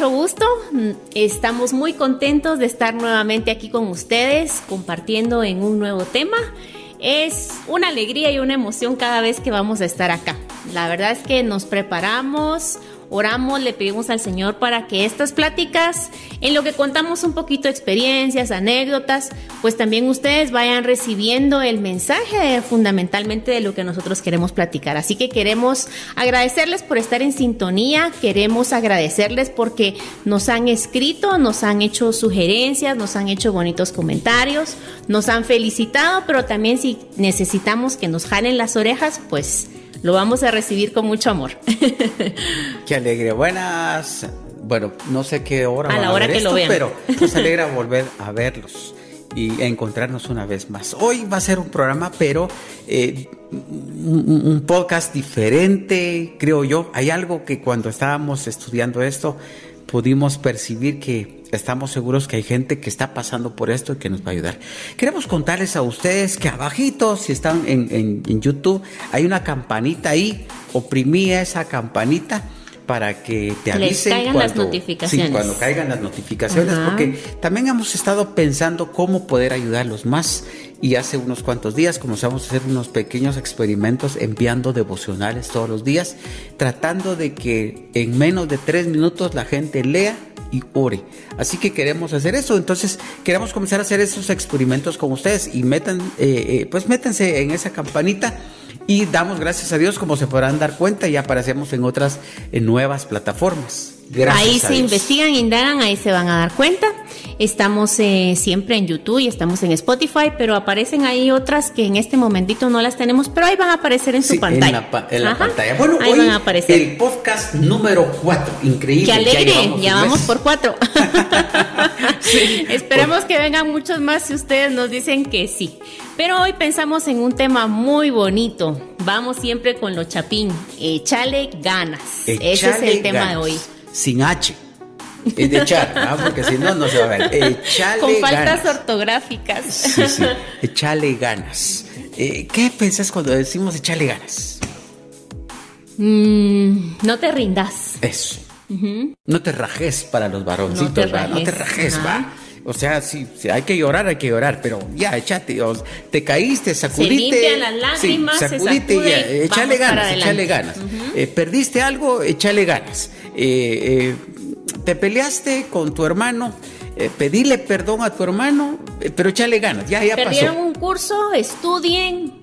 Mucho gusto. Estamos muy contentos de estar nuevamente aquí con ustedes compartiendo en un nuevo tema. Es una alegría y una emoción cada vez que vamos a estar acá. La verdad es que nos preparamos oramos, le pedimos al Señor para que estas pláticas, en lo que contamos un poquito experiencias, anécdotas, pues también ustedes vayan recibiendo el mensaje fundamentalmente de lo que nosotros queremos platicar. Así que queremos agradecerles por estar en sintonía, queremos agradecerles porque nos han escrito, nos han hecho sugerencias, nos han hecho bonitos comentarios, nos han felicitado, pero también si necesitamos que nos jalen las orejas, pues lo vamos a recibir con mucho amor. Qué alegre. Buenas. Bueno, no sé qué hora. A la hora que lo vean. Pero nos alegra volver a verlos y a encontrarnos una vez más. Hoy va a ser un programa, pero eh, un, podcast diferente, creo yo. Hay algo que cuando estábamos estudiando esto pudimos percibir que estamos seguros que hay gente que está pasando por esto y que nos va a ayudar. Queremos contarles a ustedes que abajito, si están en, YouTube, hay una campanita ahí, oprimí esa campanita para que te avisen caigan las notificaciones. cuando caigan las notificaciones, porque también hemos estado pensando cómo poder ayudarlos más. Y hace unos cuantos días comenzamos a hacer unos pequeños experimentos enviando devocionales todos los días, tratando de que en menos de tres minutos la gente lea y ore. Así que queremos hacer eso. Entonces queremos comenzar a hacer esos experimentos con ustedes y metan, eh, eh, pues métanse en esa campanita y damos gracias a Dios, como se podrán dar cuenta, y aparecemos en otras en nuevas plataformas. ahí se investigan, indagan, ahí se van a dar cuenta. Estamos eh, siempre en YouTube y estamos en Spotify, pero aparecen ahí otras que en este momentito no las tenemos, pero ahí van a aparecer en su pantalla. En la, pantalla. Bueno, ahí van a aparecer. el podcast número 4, increíble. Qué alegre, ya, vamos por 4. Esperemos que vengan muchos más si ustedes nos dicen que sí. Pero hoy pensamos en un tema muy bonito. Vamos siempre con lo chapín. Échale ganas. Ese es el tema de hoy. Sin H. Es de echar, porque si no, no se va a ver. Echale Con faltas ortográficas. Sí, sí. Echale ganas. Eh, ¿Qué pensás cuando decimos echale ganas? Mm, no te rindas. Eso. No te rajes para los varoncitos, no te rajes, no te rajes va. O sea, si, hay que llorar, hay que llorar, pero ya, échate, te caíste, sacudiste. Se las lágrimas, sacudite, ya, échale ganas, échale ganas. Eh, perdiste algo, échale ganas. Eh, eh, te peleaste con tu hermano, pedile perdón a tu hermano, pero échale ganas, ya, ya Perdieron un curso, estudien,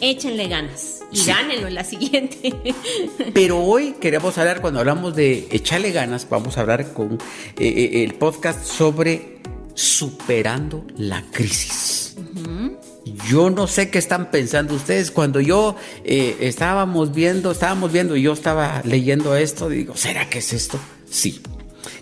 échenle ganas y gánenlo en la siguiente. Pero hoy queremos hablar, cuando hablamos de echarle ganas, vamos a hablar con eh, eh, el podcast sobre superando la crisis. Yo no sé qué están pensando ustedes. Cuando yo eh, estábamos viendo, estábamos viendo y yo estaba leyendo esto, digo, ¿será que es esto? Sí.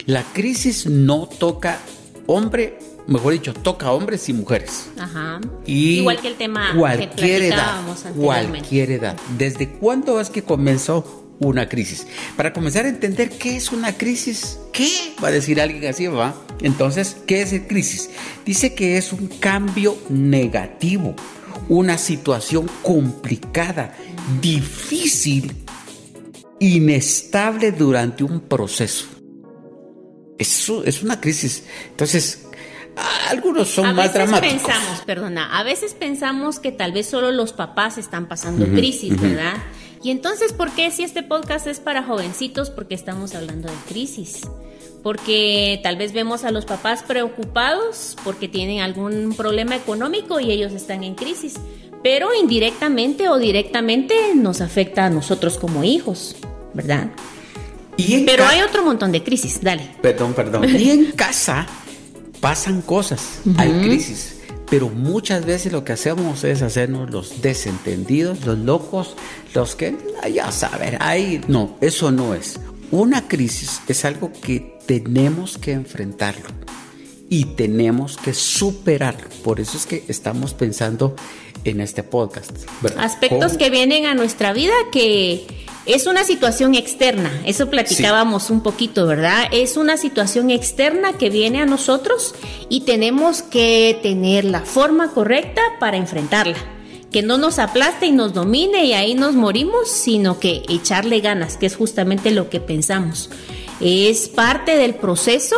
La crisis no toca hombre mejor dicho, toca hombres y mujeres. Ajá. Igual que el tema cualquier edad, cualquier edad. ¿Desde cuándo es que comenzó una crisis? Para comenzar a entender qué es una crisis, ¿qué? Va a decir alguien así, ¿va? Entonces, ¿qué es el crisis? Dice que es un cambio negativo, una situación complicada, difícil, inestable durante un proceso. Eso es una crisis. Entonces, algunos son más dramáticos. pensamos, perdona, a veces pensamos que tal vez solo los papás están pasando crisis, ¿verdad? Y entonces, ¿por qué si este podcast es para jovencitos? Porque estamos hablando de crisis. Porque tal vez vemos a los papás preocupados porque tienen algún problema económico y ellos están en crisis. Pero indirectamente o directamente nos afecta a nosotros como hijos, ¿verdad? Pero hay otro montón de crisis, dale. Perdón, perdón. Y en casa pasan cosas, hay crisis, pero muchas veces lo que hacemos es hacernos los desentendidos, los locos, los que ya saben, ahí no, eso no es. Una crisis es algo que tenemos que enfrentarlo y tenemos que superarlo. Por eso es que estamos pensando en este podcast. Aspectos que vienen a nuestra vida que es una situación externa, eso platicábamos un poquito, ¿verdad? Es una situación externa que viene a nosotros y tenemos que tener la forma correcta para enfrentarla. Que no nos aplaste y nos domine y ahí nos morimos, sino que echarle ganas, que es justamente lo que pensamos. Es parte del proceso.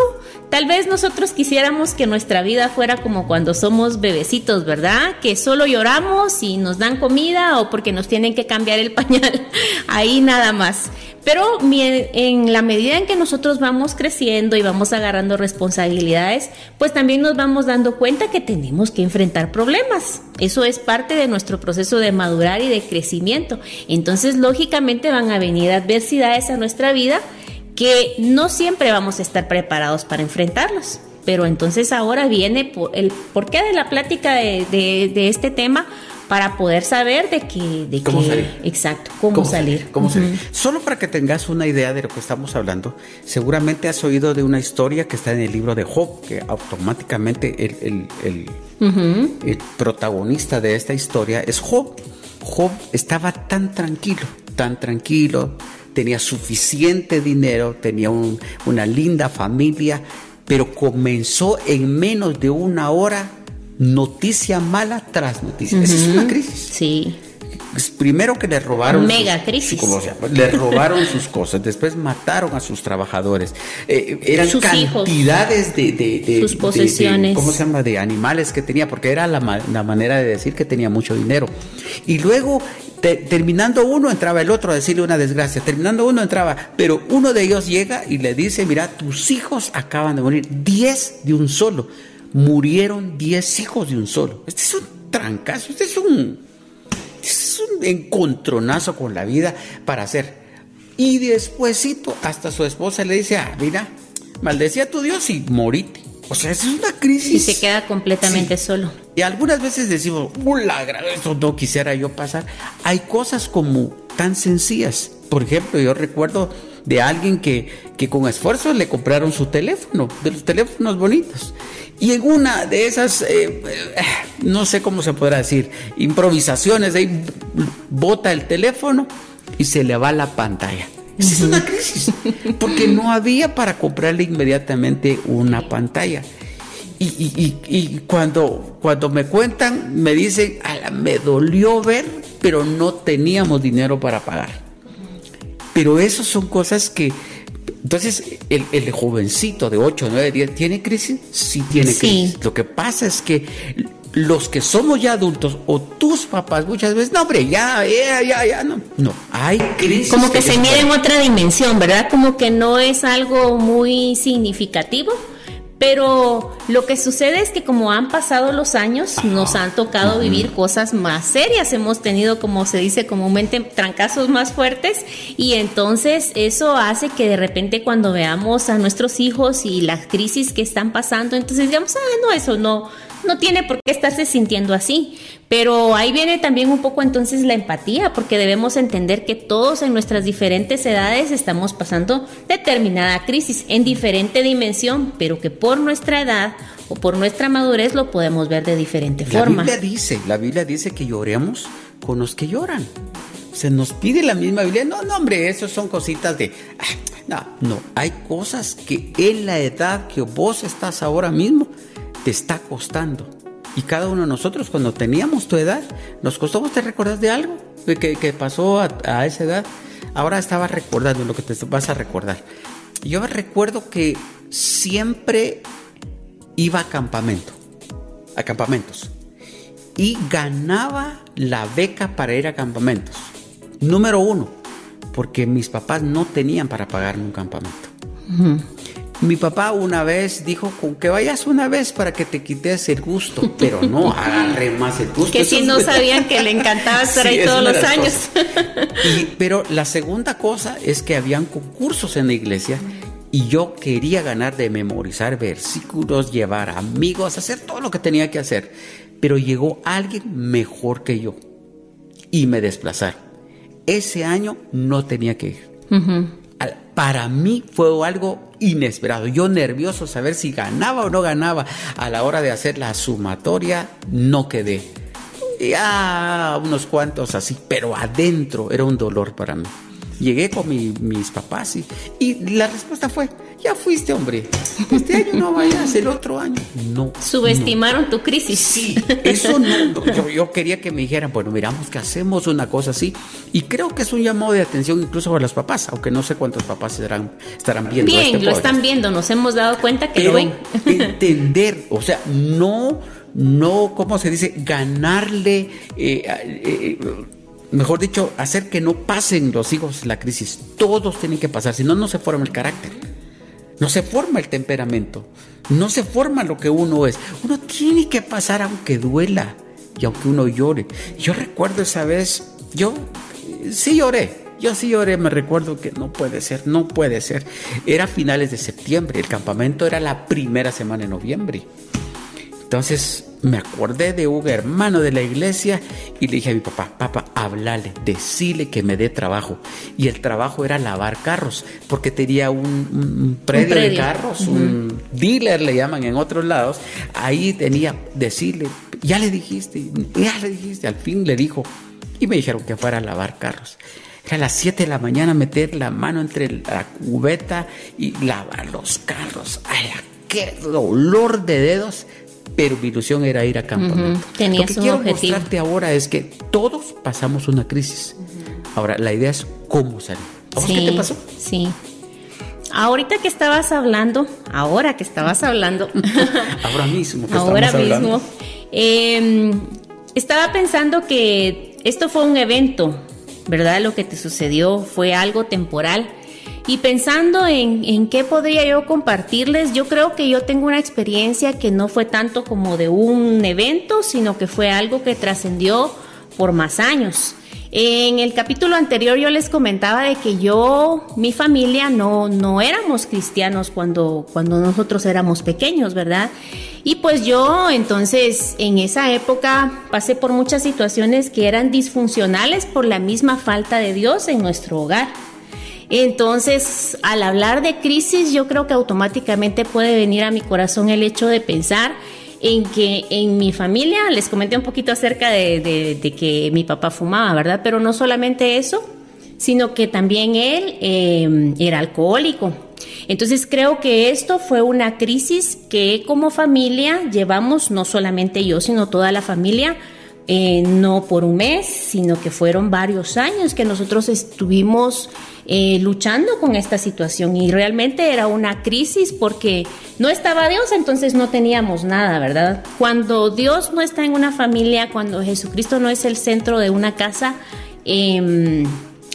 Tal vez nosotros quisiéramos que nuestra vida fuera como cuando somos bebecitos, ¿verdad? Que solo lloramos y nos dan comida o porque nos tienen que cambiar el pañal. Ahí nada más. Pero en la medida en que nosotros vamos creciendo y vamos agarrando responsabilidades, pues también nos vamos dando cuenta que tenemos que enfrentar problemas. Eso es parte de nuestro proceso de madurar y de crecimiento. Entonces, lógicamente van a venir adversidades a nuestra vida que no siempre vamos a estar preparados para enfrentarlos. Pero entonces ahora viene el porqué de la plática de, este tema para poder saber de que... De ¿Cómo salir? Exacto, cómo, salir. ¿Cómo salir? Solo para que tengas una idea de lo que estamos hablando, seguramente has oído de una historia que está en el libro de Job, que automáticamente el, el protagonista de esta historia es Job. Job estaba tan tranquilo, tan tranquilo, tenía suficiente dinero, tenía una linda familia, pero comenzó en menos de una hora noticia mala tras noticia. Esa es una crisis. Sí. Primero que le robaron. Mega crisis. le robaron sus cosas, después mataron a sus trabajadores. Eh, eran cantidades de, sus posesiones. ¿Cómo se llama? De animales que tenía, porque era la, la manera de decir que tenía mucho dinero. Y luego terminando uno entraba el otro a decirle una desgracia, terminando uno entraba, pero uno de ellos llega y le dice, mira, tus hijos acaban de morir, diez de un solo, murieron diez hijos de un solo. Este es un trancazo, este es un, este es un encontronazo con la vida para hacer. Y despuésito hasta su esposa le dice, ah, mira, maldecía a tu Dios y morite. O sea, es una crisis. Y se queda completamente solo. Y algunas veces decimos, ¡Ula! Eso no quisiera yo pasar. Hay cosas como tan sencillas. Por ejemplo, yo recuerdo de alguien que, que con esfuerzo le compraron su teléfono, de los teléfonos bonitos. Y en una de esas, eh, eh, no sé cómo se podrá decir, improvisaciones, ahí bota el teléfono y se le va la pantalla. Esa es una crisis, porque no había para comprarle inmediatamente una pantalla. Y, cuando, cuando me cuentan, me dicen, me dolió ver, pero no teníamos dinero para pagar. Pero esas son cosas que... Entonces, el, jovencito de 8, 9, 10, ¿tiene crisis? Sí tiene crisis. Lo que pasa es que los que somos ya adultos o tus papás muchas veces, no, hombre, ya, ya, ya, ya, no. No, hay crisis. Como que, se mide en otra dimensión, ¿verdad? Como que no es algo muy significativo. Pero lo que sucede es que como han pasado los años, nos han tocado vivir cosas más serias. Hemos tenido, como se dice comúnmente, trancazos más fuertes. Y entonces eso hace que de repente cuando veamos a nuestros hijos y las crisis que están pasando, entonces digamos, ah, no, eso no, no tiene por qué estarse sintiendo así. Pero ahí viene también un poco entonces la empatía, porque debemos entender que todos en nuestras diferentes edades estamos pasando determinada crisis en diferente dimensión, pero que por nuestra edad o por nuestra madurez lo podemos ver de diferente forma. La Biblia dice, la Biblia dice que lloremos con los que lloran. Se nos pide la misma Biblia. No, no, hombre, eso son cositas de... Ah, no, no, hay cosas que en la edad que vos estás ahora mismo, te está costando. Y cada uno de nosotros, cuando teníamos tu edad, nos costó. ¿Vos te recordás de algo que, que pasó a, esa edad? Ahora estaba recordando lo que te vas a recordar. Yo recuerdo que siempre iba a campamento, a campamentos, y ganaba la beca para ir a campamentos. Número uno, porque mis papás no tenían para pagarme un campamento. Mi papá una vez dijo con que vayas una vez para que te quites el gusto, pero no agarré más el gusto. Que si no sabían que le encantaba estar ahí todos los años. pero la segunda cosa es que habían concursos en la iglesia y yo quería ganar de memorizar versículos, llevar amigos, hacer todo lo que tenía que hacer. Pero llegó alguien mejor que yo y me desplazaron. Ese año no tenía que ir. Para mí fue algo inesperado. Yo nervioso saber si ganaba o no ganaba. A la hora de hacer la sumatoria, no quedé. Ya unos cuantos así, pero adentro era un dolor para mí. llegué con mis papás y la respuesta fue, ya fuiste, hombre. Este año no vayas, el otro año. No. Subestimaron tu crisis. Sí, eso no. Yo, quería que me dijeran, bueno, miramos que hacemos una cosa así. Y creo que es un llamado de atención incluso para los papás, aunque no sé cuántos papás estarán, estarán viendo. Bien, este lo están viendo, nos hemos dado cuenta que lo ven. Entender, o sea, no, no, ¿cómo se dice? Ganarle. Eh, eh, mejor dicho, hacer que no pasen los hijos la crisis. Todos tienen que pasar, si no, no se forma el carácter. No se forma el temperamento. No se forma lo que uno es. Uno tiene que pasar aunque duela y aunque uno llore. Yo recuerdo esa vez, yo sí lloré. Yo sí lloré, me recuerdo que no puede ser, no puede ser. Era finales de septiembre, el campamento era la primera semana de noviembre. Entonces me acordé de un hermano de la iglesia y le dije a mi papá, papá, háblale, decile que me dé trabajo. Y el trabajo era lavar carros, porque tenía un, predio, de carros, un dealer le llaman en otros lados. Ahí tenía, decirle, ya le dijiste, ya le dijiste, al fin le dijo. Y me dijeron que fuera a lavar carros. Era a las 7 de la mañana meter la mano entre la cubeta y lavar los carros. ¡Ay, qué dolor de dedos! Pero mi ilusión era ir a campamento. Lo que quiero mostrarte ahora es que todos pasamos una crisis. Ahora, la idea es cómo salir. qué te pasó? Sí. Ahorita que estabas hablando, ahora que estabas hablando. ahora mismo. Que ahora mismo. Em, estaba pensando que esto fue un evento, ¿verdad? Lo que te sucedió fue algo temporal y pensando en, qué podría yo compartirles, yo creo que yo tengo una experiencia que no fue tanto como de un evento, sino que fue algo que trascendió por más años. En el capítulo anterior yo les comentaba de que yo, mi familia, no, no éramos cristianos cuando, cuando nosotros éramos pequeños, ¿verdad? Y pues yo entonces en esa época pasé por muchas situaciones que eran disfuncionales por la misma falta de Dios en nuestro hogar. Entonces, al hablar de crisis, yo creo que automáticamente puede venir a mi corazón el hecho de pensar en que en mi familia, les comenté un poquito acerca de, que mi papá fumaba, ¿verdad? Pero no solamente eso, sino que también él em, era alcohólico. Entonces creo que esto fue una crisis que como familia llevamos, no solamente yo, sino toda la familia, eh, no por un mes, sino que fueron varios años que nosotros estuvimos eh, luchando con esta situación y realmente era una crisis porque no estaba Dios, entonces no teníamos nada, ¿verdad? Cuando Dios no está en una familia, cuando Jesucristo no es el centro de una casa, eh,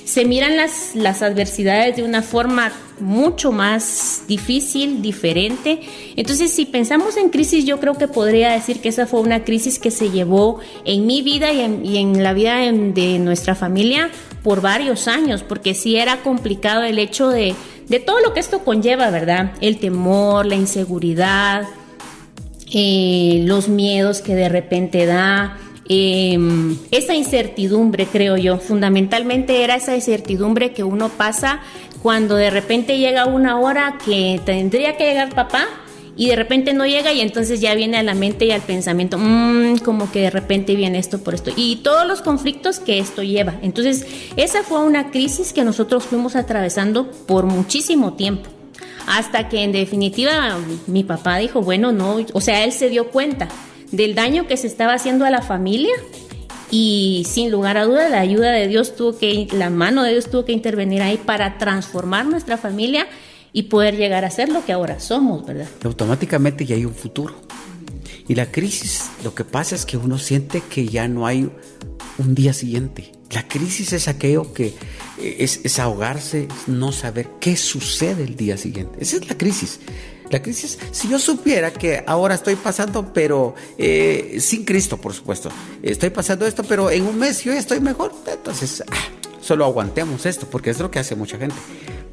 se miran las, las adversidades de una forma mucho más difícil, diferente. Entonces, si pensamos en crisis, yo creo que podría decir que esa fue una crisis que se llevó en mi vida y en, la vida de nuestra familia por varios años, porque sí era complicado el hecho de, de todo lo que esto conlleva, ¿verdad? El temor, la inseguridad, eh, los miedos que de repente da, eh, esa incertidumbre, creo yo. Fundamentalmente era esa incertidumbre que uno pasa cuando de repente llega una hora que tendría que llegar papá y de repente no llega y entonces ya viene a la mente y al pensamiento, mmm, como que de repente viene esto por esto y todos los conflictos que esto lleva. Entonces, esa fue una crisis que nosotros fuimos atravesando por muchísimo tiempo. Hasta que en definitiva mi papá dijo, bueno, no, o sea, él se dio cuenta del daño que se estaba haciendo a la familia y sin lugar a duda la ayuda de Dios tuvo que, la mano de Dios tuvo que intervenir ahí para transformar nuestra familia y poder llegar a ser lo que ahora somos, ¿verdad? Automáticamente ya hay un futuro. Y la crisis, lo que pasa es que uno siente que ya no hay un día siguiente. La crisis es aquello que eh, es, es ahogarse, no saber qué sucede el día siguiente. Esa es la crisis. La crisis, si yo supiera que ahora estoy pasando, pero eh, sin Cristo, por supuesto, estoy pasando esto, pero en un mes yo ya estoy mejor, entonces ah, solo aguantemos esto, porque es lo que hace mucha gente.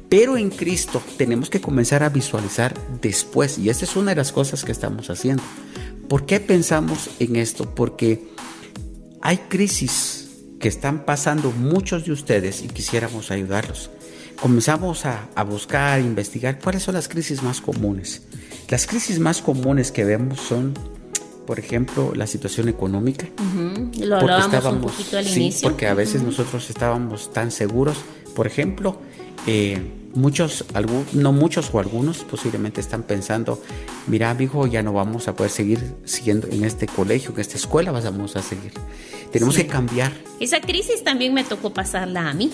Pero en Cristo tenemos que comenzar a visualizar después, y esta es una de las cosas que estamos haciendo. ¿Por qué pensamos en esto? Porque hay crisis que están pasando muchos de ustedes y quisiéramos ayudarlos comenzamos a, buscar, a investigar cuáles son las crisis más comunes. Las crisis más comunes que vemos son, por ejemplo, la situación económica. Lo hablábamos un poquito al sí, Porque a veces nosotros estábamos tan seguros, Por ejemplo, eh, muchos, no muchos o algunos posiblemente están pensando, mira, hijo, ya no vamos a poder seguir siguiendo en este colegio, en esta escuela vamos a seguir. Tenemos que cambiar. Esa crisis también me tocó pasarla a mí.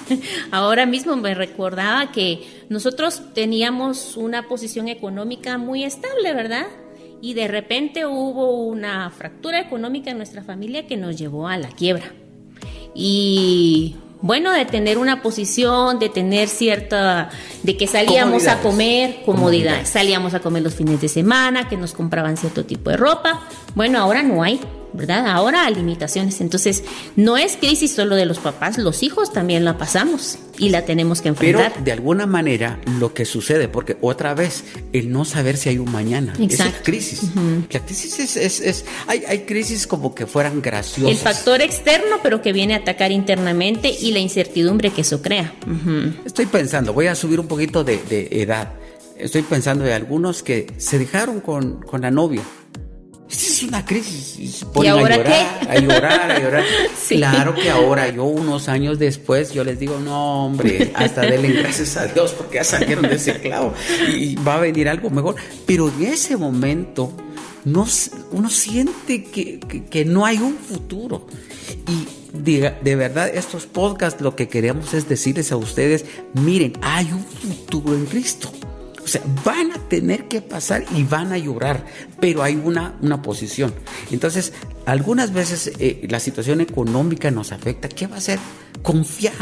Ahora mismo me recordaba que nosotros teníamos una posición económica muy estable, ¿verdad? Y de repente hubo una fractura económica en nuestra familia que nos llevó a la quiebra. Y bueno, de tener una posición, de tener cierta, de que salíamos a comer, comodidad, salíamos a comer los fines de semana, que nos compraban cierto tipo de ropa. Bueno, ahora no hay. ¿Verdad? Ahora hay limitaciones. Entonces, no es crisis solo de los papás, los hijos también la pasamos y la tenemos que enfrentar. Pero de alguna manera lo que sucede, porque otra vez, el no saber si hay un mañana, Exacto. es crisis. La crisis es, es, hay, hay, crisis como que fueran graciosas. El factor externo, pero que viene a atacar internamente y la incertidumbre que eso crea. Estoy pensando, voy a subir un poquito de, de edad. Estoy pensando de algunos que se dejaron con, con la novia es una crisis. Y se ponen a llorar, a llorar, a llorar. Claro que ahora, yo unos años después, yo les digo, no, hombre, hasta denle gracias a Dios porque ya salieron de ese clavo y va a venir algo mejor. Pero en ese momento, no, uno siente que, que, no hay un futuro. Y de, de, verdad, estos podcasts lo que queremos es decirles a ustedes, miren, hay un futuro en Cristo. O sea, van a tener que pasar y van a llorar, pero hay una, una posición. Entonces, algunas veces eh, la situación económica nos afecta. ¿Qué va a hacer? Confía,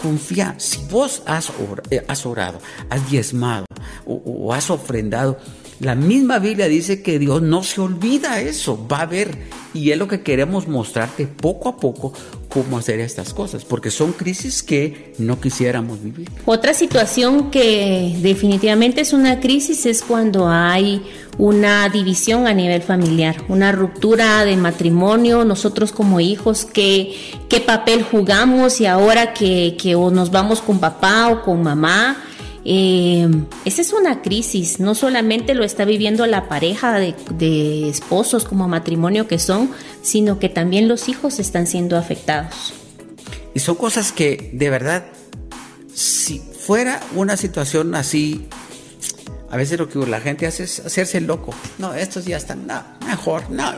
confía. Si vos has, eh, has orado, has diezmado o, has ofrendado, la misma Biblia dice que Dios no se olvida eso, va a ver. Y es lo que queremos mostrarte poco a poco cómo hacer estas cosas, porque son crisis que no quisiéramos vivir. Otra situación que definitivamente es una crisis es cuando hay una división a nivel familiar, una ruptura de matrimonio, nosotros como hijos, qué, qué papel jugamos y ahora que, que nos vamos con papá o con mamá eh, esa es una crisis, no solamente lo está viviendo la pareja de, esposos como matrimonio que son, sino que también los hijos están siendo afectados. Y son cosas que de verdad, si fuera una situación así a veces lo que la gente hace es hacerse loco. No, estos ya están mejor, no,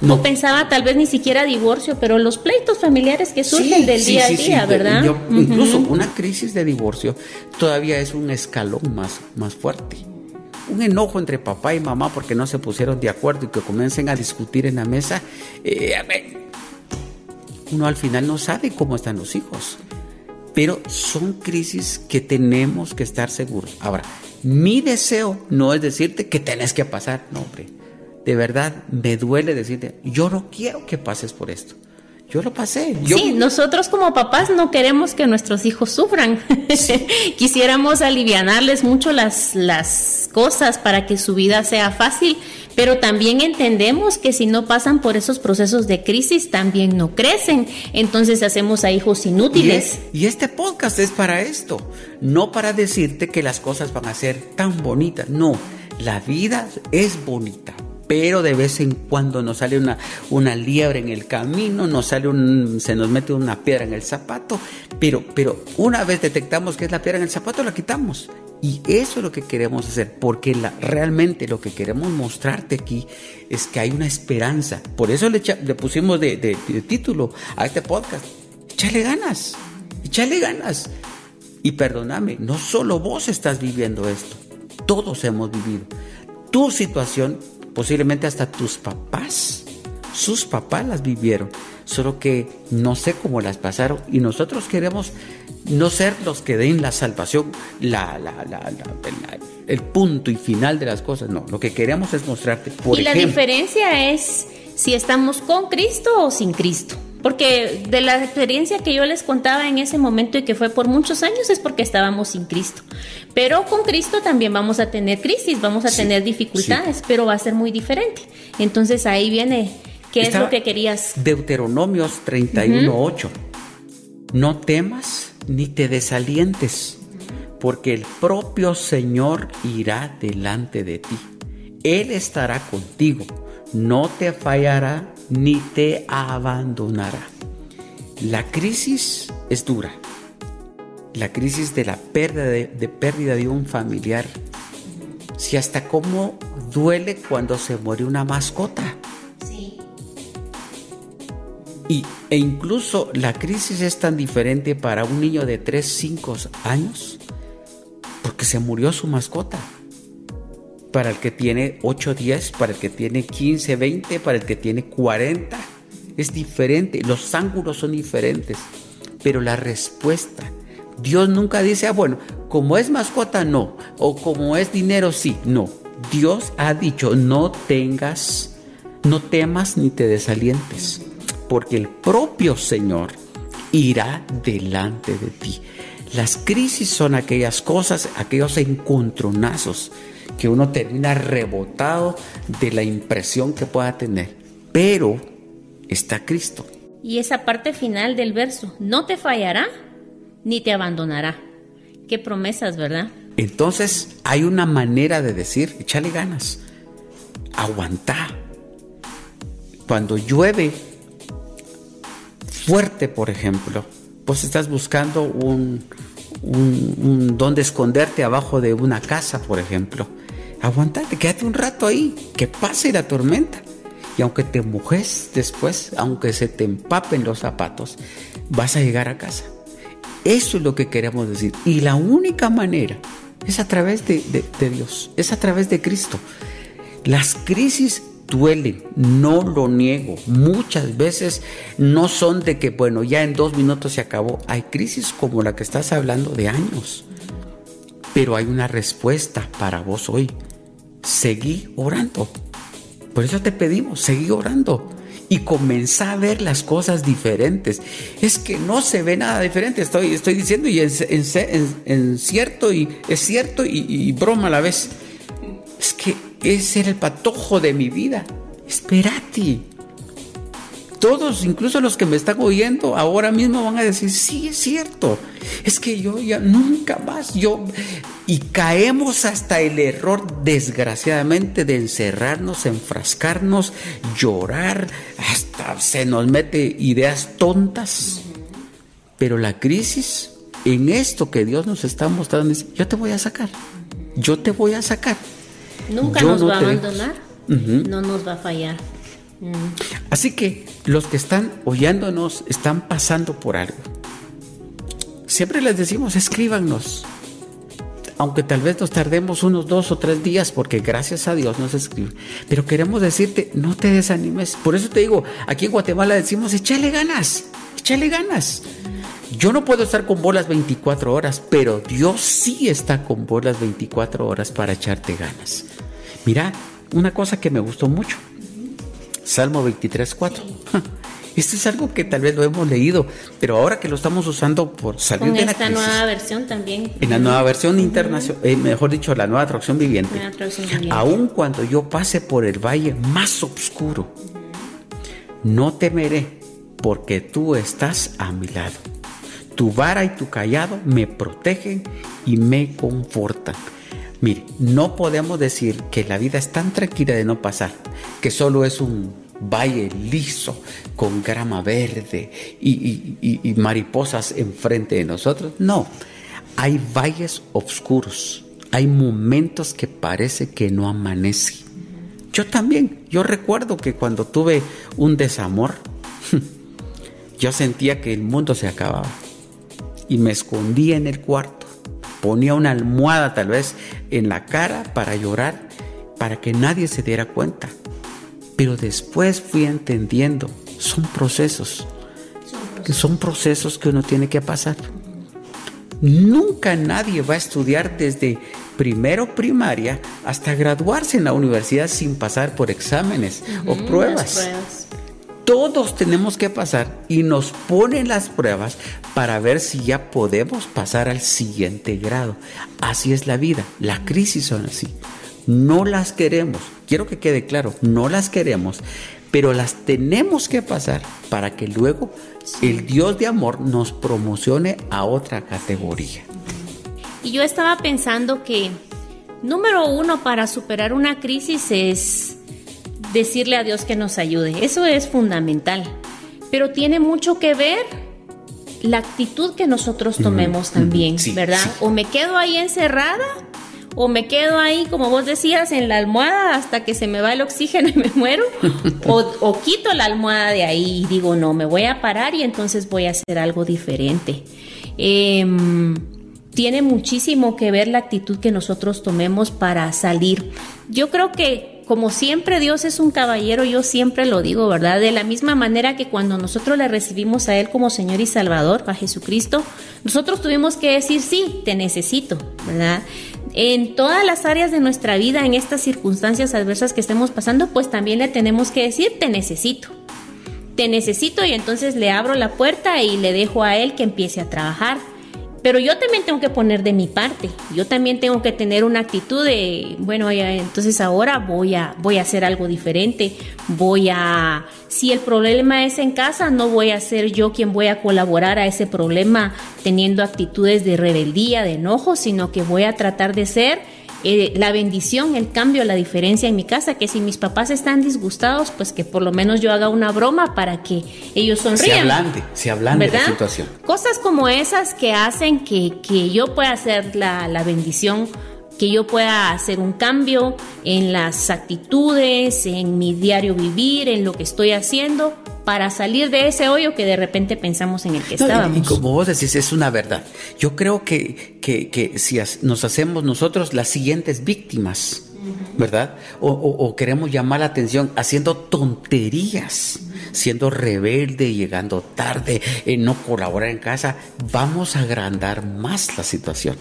no. pensaba tal vez ni siquiera divorcio, pero los pleitos familiares que surgen del día a día, ¿verdad? Incluso una crisis de divorcio todavía es un escalón más, más fuerte. Un enojo entre papá y mamá porque no se pusieron de acuerdo y que comiencen a discutir en la mesa. Eh, uno al final no sabe cómo están los hijos. Pero son crisis que tenemos que estar seguros. Ahora, mi deseo no es decirte que tenés que pasar, no, hombre. De verdad, me duele decirte, yo no quiero que pases por esto. Yo lo pasé. Sí, nosotros como papás no queremos que nuestros hijos sufran. Quisiéramos alivianarles mucho las, las cosas para que su vida sea fácil, pero también entendemos que si no pasan por esos procesos de crisis, también no crecen. Entonces hacemos a hijos inútiles. Y, este podcast es para esto, no para decirte que las cosas van a ser tan bonitas. No, la vida es bonita. Pero de vez en cuando nos sale una, una liebre en el camino, nos sale un, se nos mete una piedra en el zapato, pero, pero una vez detectamos que es la piedra en el zapato, la quitamos y eso es lo que queremos hacer, porque la, realmente lo que queremos mostrarte aquí es que hay una esperanza. Por eso le, le pusimos de, de, título a este podcast. Échale ganas, échale ganas. Y perdóname, no solo vos estás viviendo esto, todos hemos vivido. Tu situación, posiblemente hasta tus papás, sus papás las vivieron, solo que no sé cómo las pasaron y nosotros queremos no ser los que den la salvación, la, el punto y final de las cosas. No, lo que queremos es mostrarte. Por y la diferencia es si estamos con Cristo o sin Cristo. Porque de la experiencia que yo les contaba en ese momento y que fue por muchos años es porque estábamos sin Cristo. Pero con Cristo también vamos a tener crisis, vamos a tener dificultades, pero va a ser muy diferente. Entonces ahí viene, ¿qué es lo que querías? Deuteronomios 31.8. No temas ni te desalientes, porque el propio Señor irá delante de ti. Él estará contigo, no te fallará ni te abandonará. La crisis es dura, la crisis de la pérdida de, de pérdida de un familiar. Si hasta cómo duele cuando se muere una mascota. Sí. Y, e incluso la crisis es tan diferente para un niño de 3, 5 años porque se murió su mascota. Para el que tiene 8, 10, para el que tiene 15, 20, para el que tiene 40. Es diferente, los ángulos son diferentes, pero la respuesta. Dios nunca dice, ah, bueno, como es mascota, no, o como es dinero, sí, no. Dios ha dicho, no tengas, no temas ni te desalientes, porque el propio Señor irá delante de ti. Las crisis son aquellas cosas, aquellos encontronazos que uno termina rebotado de la impresión que pueda tener. Pero está Cristo. Y esa parte final del verso, no te fallará ni te abandonará. Qué promesas, ¿verdad? Entonces hay una manera de decir, échale ganas, aguanta. Cuando llueve fuerte, por ejemplo, pues estás buscando un, un, donde esconderte abajo de una casa, por ejemplo. Aguantate, quédate un rato ahí, que pase la tormenta. Y aunque te mojes después, aunque se te empapen los zapatos, vas a llegar a casa. Eso es lo que queremos decir. Y la única manera es a través de, Dios, es a través de Cristo. Las crisis duelen, no lo niego. Muchas veces no son de que, bueno, ya en dos minutos se acabó. Hay crisis como la que estás hablando de años. Pero hay una respuesta para vos hoy. Seguí orando. Por eso te pedimos, seguí orando y comenzá a ver las cosas diferentes. Es que no se ve nada diferente, estoy, estoy diciendo y es en, cierto y es cierto y, broma a la vez. Es que ese era el patojo de mi vida. Espérate. Todos, incluso los que me están oyendo, ahora mismo van a decir, sí, es cierto. Es que yo ya nunca más, yo... Y caemos hasta el error, desgraciadamente, de encerrarnos, enfrascarnos, llorar, hasta se nos mete ideas tontas. Pero la crisis, en esto que Dios nos está mostrando, es, yo te voy a sacar, yo te voy a sacar. Nunca nos va a abandonar, no nos va a fallar. Mm. Así que los que están oyéndonos están pasando por algo. Siempre les decimos, escríbanos. Aunque tal vez nos tardemos unos dos o tres días, porque gracias a Dios nos escriben. Pero queremos decirte, no te desanimes. Por eso te digo, aquí en Guatemala decimos, échale ganas, échale ganas. Yo no puedo estar con bolas 24 horas, pero Dios sí está con bolas 24 horas para echarte ganas. Mira, una cosa que me gustó mucho. Salmo 23, 4. Esto es algo que tal vez lo hemos leído, pero ahora que lo estamos usando por salir de la esta nueva versión también. En la nueva versión internacional, eh, mejor dicho, la nueva traducción viviente. Aun cuando yo pase por el valle más oscuro, no temeré, porque tú estás a mi lado. Tu vara y tu callado me protegen y me confortan. Mire, no podemos decir que la vida es tan tranquila de no pasar, que solo es un valle liso con grama verde y, mariposas enfrente de nosotros. No, hay valles oscuros, hay momentos que parece que no amanece. Yo también, yo recuerdo que cuando tuve un desamor, yo sentía que el mundo se acababa y me escondía en el cuarto, ponía una almohada tal vez en la cara para llorar, para que nadie se diera cuenta. Pero después fui entendiendo, son procesos, que son procesos que uno tiene que pasar. Nunca nadie va a estudiar desde primero primaria hasta graduarse en la universidad sin pasar por exámenes o pruebas. Todos tenemos que pasar y nos ponen las pruebas para ver si ya podemos pasar al siguiente grado. Así es la vida, la crisis son así. No las queremos, quiero que quede claro, no las queremos, pero las tenemos que pasar para que luego el Dios de amor nos promocione a otra categoría. Y yo estaba pensando que, número uno, para superar una crisis es decirle a Dios que nos ayude. Eso es fundamental. Pero tiene mucho que ver la actitud que nosotros tomemos también, ¿verdad? O me quedo ahí encerrada o me quedo ahí, como vos decías, en la almohada hasta que se me va el oxígeno y me muero, o, quito la almohada de ahí y digo, no, me voy a parar y entonces voy a hacer algo diferente. Em, tiene muchísimo que ver la actitud que nosotros tomemos para salir. Yo creo que como siempre Dios es un caballero, yo siempre lo digo, ¿verdad? De la misma manera que cuando nosotros le recibimos a Él como Señor y Salvador, a Jesucristo, nosotros tuvimos que decir, sí, te necesito, ¿verdad? En todas las áreas de nuestra vida, en estas circunstancias adversas que estemos pasando, pues también le tenemos que decir, te necesito. Te necesito y entonces le abro la puerta y le dejo a Él que empiece a trabajar pero yo también tengo que poner de mi parte. Yo también tengo que tener una actitud de, bueno, entonces ahora voy a, voy a hacer algo diferente. Voy a, si el problema es en casa, no voy a ser yo quien voy a colaborar a ese problema teniendo actitudes de rebeldía, de enojo, sino que voy a tratar de ser eh, la bendición, el cambio, la diferencia en mi casa, que si mis papás están disgustados, pues que por lo menos yo haga una broma para que ellos sonrían. Se ablande, se ablande la situación. Cosas como esas que hacen que, que yo pueda hacer la, la bendición que yo pueda hacer un cambio en las actitudes, en mi diario vivir, en lo que estoy haciendo, para salir de ese hoyo que de repente pensamos en el que estábamos. Y, como vos decís, es una verdad. Yo creo que, que, si nos hacemos nosotros las siguientes víctimas, ¿verdad? O, queremos llamar la atención haciendo tonterías, siendo rebelde, llegando tarde, en no colaborar en casa, vamos a agrandar más la situación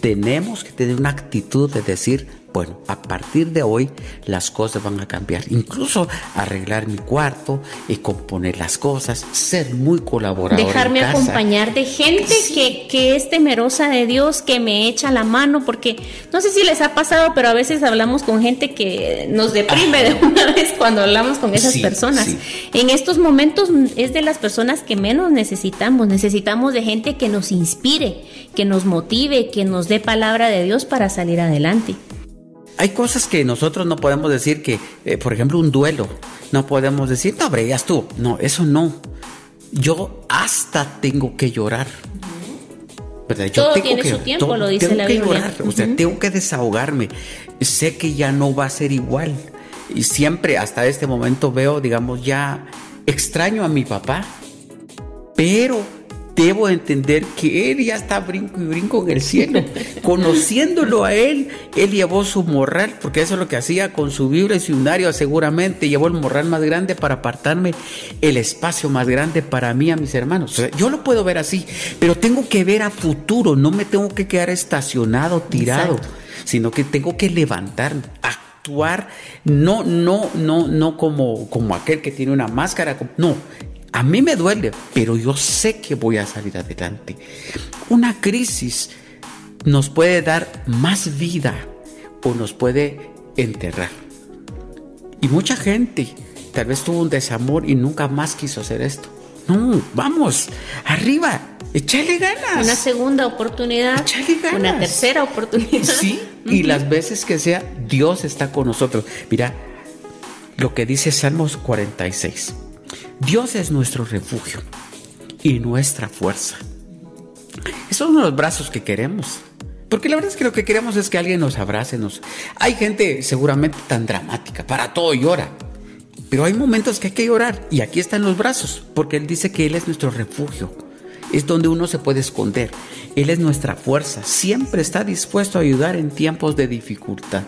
tenemos que tener una actitud de decir, bueno, a partir de hoy las cosas van a cambiar. Incluso arreglar mi cuarto y componer las cosas, ser muy colaborador. Dejarme acompañar de gente que, que, es temerosa de Dios, que me echa la mano, porque no sé si les ha pasado, pero a veces hablamos con gente que nos deprime de una vez cuando hablamos con esas personas. En estos momentos es de las personas que menos necesitamos. Necesitamos de gente que nos inspire, que nos motive, que nos dé palabra de Dios para salir adelante. Hay cosas que nosotros no podemos decir que, eh, por ejemplo, un duelo. No podemos decir, no, bregas tú. No, eso no. Yo hasta tengo que llorar. Yo Todo tiene su tiempo, lo dice la Biblia. Llorar, o sea, tengo que desahogarme. Sé que ya no va a ser igual. Y siempre, hasta este momento, veo, digamos, ya extraño a mi papá. Pero debo entender que Él ya está brinco y brinco en el cielo. Conociéndolo a Él, Él llevó su morral, porque eso es lo que hacía con su Biblia y su unario, seguramente llevó el morral más grande para apartarme el espacio más grande para mí, a mis hermanos. yo lo puedo ver así, pero tengo que ver a futuro, no me tengo que quedar estacionado, tirado, sino que tengo que levantarme, actuar, no, no, no, no como, como aquel que tiene una máscara, no, a mí me duele, pero yo sé que voy a salir adelante. Una crisis nos puede dar más vida o nos puede enterrar. Y mucha gente tal vez tuvo un desamor y nunca más quiso hacer esto. No, vamos, arriba, échale ganas. Una segunda oportunidad. Échale ganas. Una tercera oportunidad. Sí, y las veces que sea, Dios está con nosotros. Mira lo que dice Salmos 46. Dios es nuestro refugio y nuestra fuerza. Esos son los brazos que queremos. Porque la verdad es que lo que queremos es que alguien nos abrace. Nos... Hay gente seguramente tan dramática, para todo llora. Pero hay momentos que hay que llorar. Y aquí están los brazos, porque Él dice que Él es nuestro refugio. Es donde uno se puede esconder. Él es nuestra fuerza. Siempre está dispuesto a ayudar en tiempos de dificultad.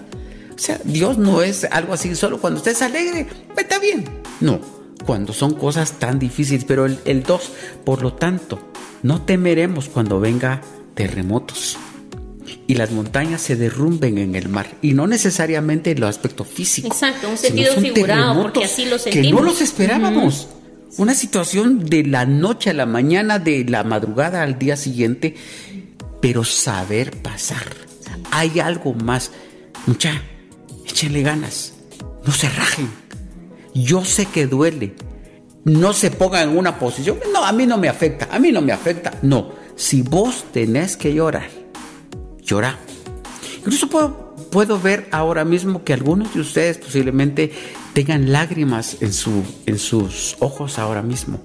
O sea, Dios no es algo así solo cuando estés alegre, está bien. No, cuando son cosas tan difíciles. Pero el 2, por lo tanto, no temeremos cuando venga terremotos y las montañas se derrumben en el mar. Y no necesariamente en lo aspecto físico. Exacto, un sentido figurado, porque así lo sentimos. Que no los esperábamos. Una situación de la noche a la mañana, de la madrugada al día siguiente, pero saber pasar. Hay algo más. Mucha, échenle ganas. No se rajen yo sé que duele. No se ponga en una posición, no, a mí no me afecta, a mí no me afecta. No, si vos tenés que llorar, llora. Incluso puedo, puedo ver ahora mismo que algunos de ustedes posiblemente tengan lágrimas en, su, en sus ojos ahora mismo.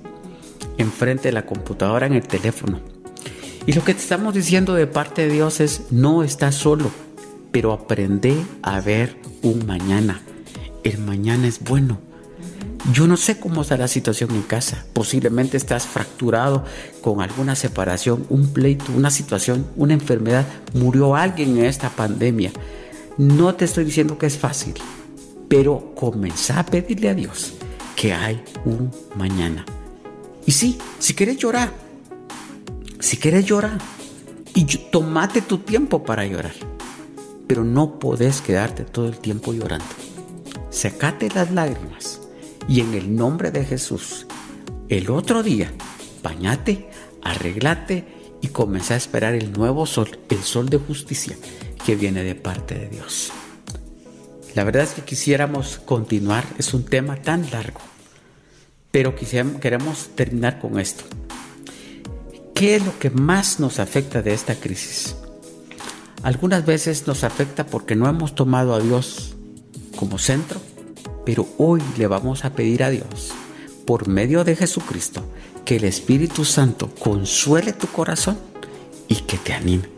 enfrente de la computadora en el teléfono. Y lo que te estamos diciendo de parte de Dios es, no estás solo, pero aprende a ver un mañana. El mañana es bueno. Yo no sé cómo está la situación en casa. Posiblemente estás fracturado con alguna separación, un pleito, una situación, una enfermedad. Murió alguien en esta pandemia. No te estoy diciendo que es fácil, pero comenzá a pedirle a Dios que hay un mañana. Y sí, si quieres llorar, si quieres llorar, y tomate tu tiempo para llorar, pero no podés quedarte todo el tiempo llorando. Secate las lágrimas y en el nombre de Jesús, el otro día, bañate, arreglate y comienza a esperar el nuevo sol, el sol de justicia que viene de parte de Dios. La verdad es que quisiéramos continuar, es un tema tan largo, pero queremos terminar con esto. ¿Qué es lo que más nos afecta de esta crisis? Algunas veces nos afecta porque no hemos tomado a Dios como centro, pero hoy le vamos a pedir a Dios, por medio de Jesucristo, que el Espíritu Santo consuele tu corazón y que te anime.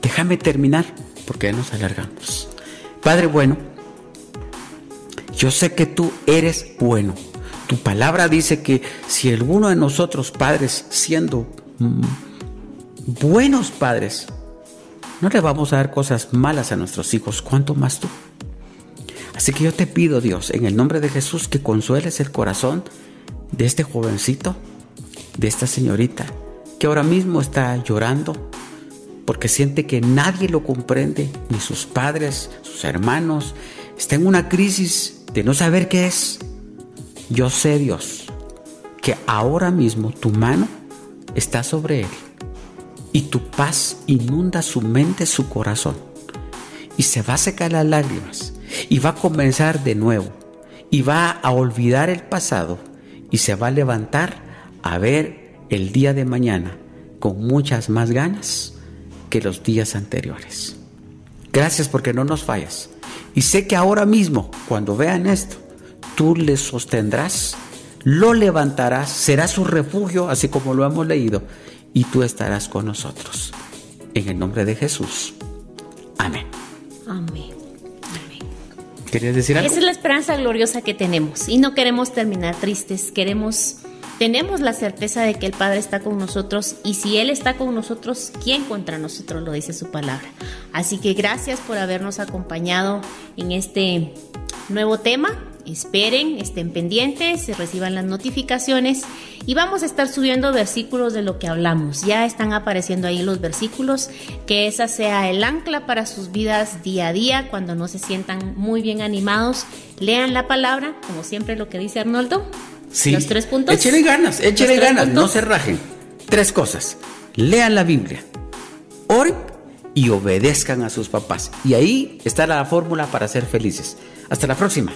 Déjame terminar porque ya nos alargamos. Padre bueno, yo sé que tú eres bueno. Tu palabra dice que si alguno de nosotros padres, siendo mm, buenos padres, no le vamos a dar cosas malas a nuestros hijos, ¿cuánto más tú? Así que yo te pido, Dios, en el nombre de Jesús, que consueles el corazón de este jovencito, de esta señorita, que ahora mismo está llorando porque siente que nadie lo comprende, ni sus padres, sus hermanos, está en una crisis de no saber qué es, yo sé Dios que ahora mismo tu mano está sobre él y tu paz inunda su mente, su corazón y se va a secar las lágrimas y va a comenzar de nuevo y va a olvidar el pasado y se va a levantar a ver el día de mañana con muchas más ganas que los días anteriores. Gracias porque no nos fallas. Y sé que ahora mismo, cuando vean esto, tú le sostendrás, lo levantarás, será su refugio, así como lo hemos leído, y tú estarás con nosotros. En el nombre de Jesús. Amén. Amén. ¿Querías decir algo? Esa es la esperanza gloriosa que tenemos y no queremos terminar tristes, queremos tenemos la certeza de que el Padre está con nosotros y si Él está con nosotros, ¿quién contra nosotros? Lo dice su palabra. Así que gracias por habernos acompañado en este nuevo tema. Esperen, estén pendientes, reciban las notificaciones y vamos a estar subiendo versículos de lo que hablamos. Ya están apareciendo ahí los versículos, que esa sea el ancla para sus vidas día a día, cuando no se sientan muy bien animados. Lean la palabra, como siempre lo que dice Arnoldo, Sí. Los tres puntos. Échale ganas, échale ganas, no se rajen. Tres cosas. Lean la Biblia, oren y obedezcan a sus papás. Y ahí está la fórmula para ser felices. Hasta la próxima.